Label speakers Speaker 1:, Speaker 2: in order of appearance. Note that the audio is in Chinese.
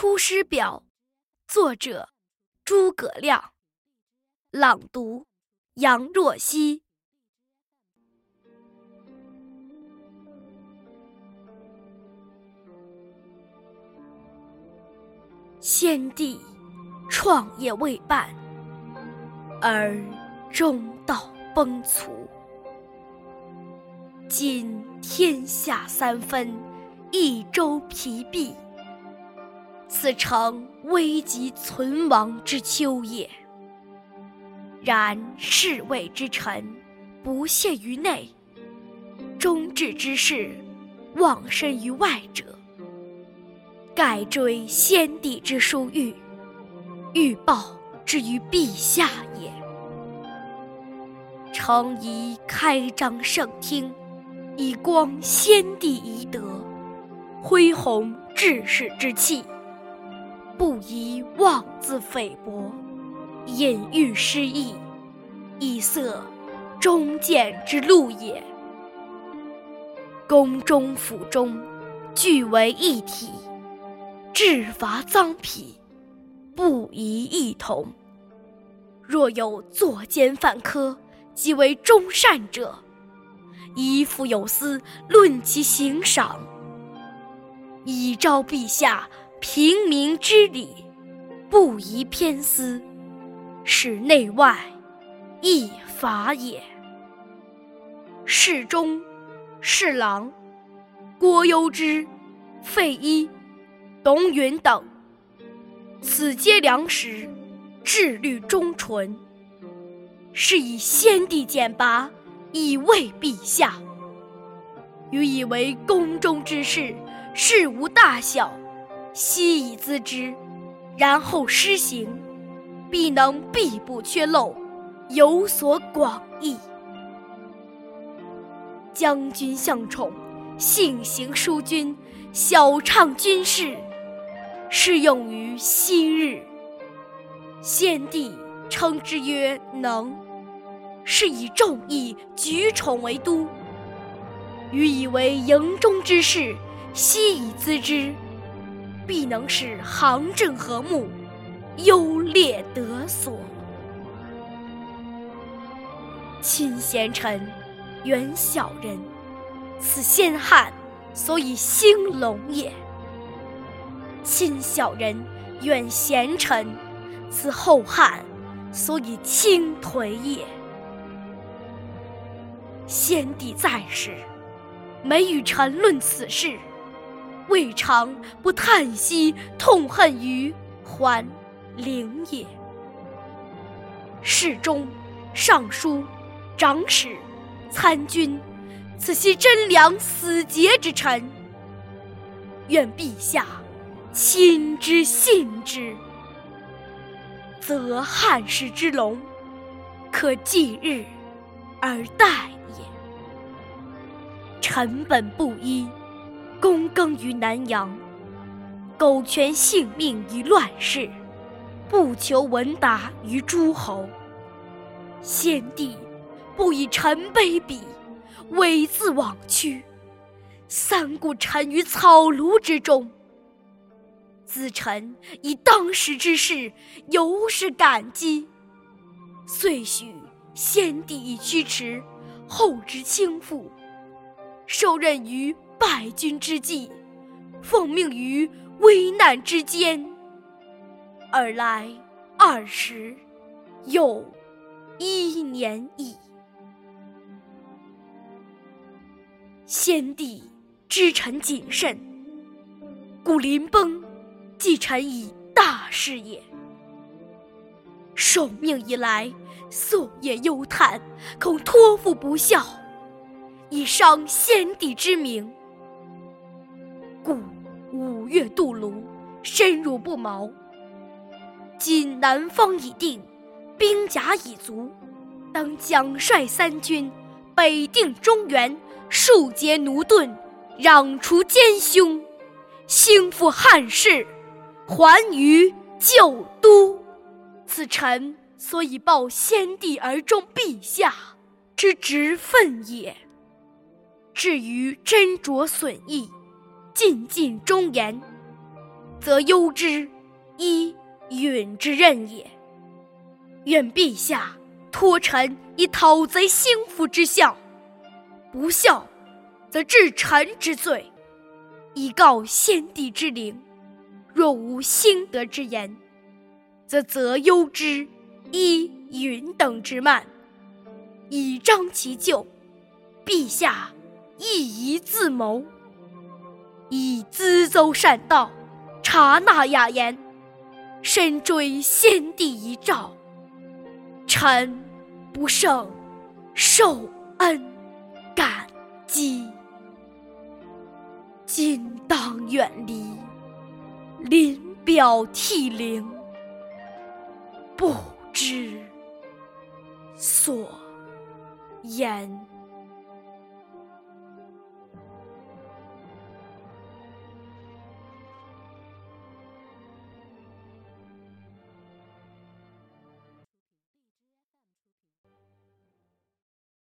Speaker 1: 出师表》，作者诸葛亮，朗读杨若曦。先帝创业未半，而中道崩殂。今天下三分，益州疲弊。此诚危急存亡之秋也。然侍卫之臣，不懈于内；忠志之士，忘身于外者。盖追先帝之殊遇，欲报之于陛下也。诚宜开张圣听，以光先帝遗德，恢弘志士之气。不宜妄自菲薄，隐喻失意，以塞忠谏之路也。宫中府中，俱为一体，治伐赃匹，不宜异同。若有作奸犯科，即为忠善者，宜父有司论其刑赏，以昭陛下。平民之礼，不宜偏私，使内外异法也。侍中、侍郎郭攸之、费祎、董允等，此皆良实，志虑忠纯，是以先帝简拔，以慰陛下。予以为宫中之事，事无大小。悉以咨之，然后施行，必能必不缺漏，有所广益。将军向宠，性行淑均，晓畅军事，适用于昔日。先帝称之曰能，是以众议举宠为都。予以为营中之事，悉以咨之。必能使行政和睦，优劣得所。亲贤臣，远小人，此先汉所以兴隆也；亲小人，远贤臣，此后汉所以倾颓也。先帝在时，每与臣论此事。未尝不叹息痛恨于桓灵也。侍中、尚书、长史、参军，此系贞良死节之臣。愿陛下亲之信之，则汉室之隆，可继日而待也。臣本布衣。躬耕于南阳，苟全性命于乱世，不求闻达于诸侯。先帝不以臣卑鄙，猥自枉屈，三顾臣于草庐之中。子臣以当时之事，尤是感激。遂许先帝以驱驰，后之倾覆，受任于。败军之际，奉命于危难之间，尔来二十又一年矣。先帝知臣谨慎，故临崩，寄臣以大事也。受命以来，夙夜忧叹，恐托付不效，以伤先帝之名。故五月渡泸，深入不毛。今南方已定，兵甲已足，当奖率三军，北定中原，庶竭奴钝，攘除奸凶，兴复汉室，还于旧都。此臣所以报先帝而忠陛下之职分也。至于斟酌损益。尽尽忠言，则忧之，伊允之任也。愿陛下托臣以讨贼兴复之效，不效，则治臣之罪，以告先帝之灵。若无兴德之言，则责忧之，伊允等之慢，以彰其咎。陛下亦宜自谋，以咨奏善道，察纳雅言，深追先帝遗诏。臣不胜受恩感激，今当远离，临表涕零，不知所言。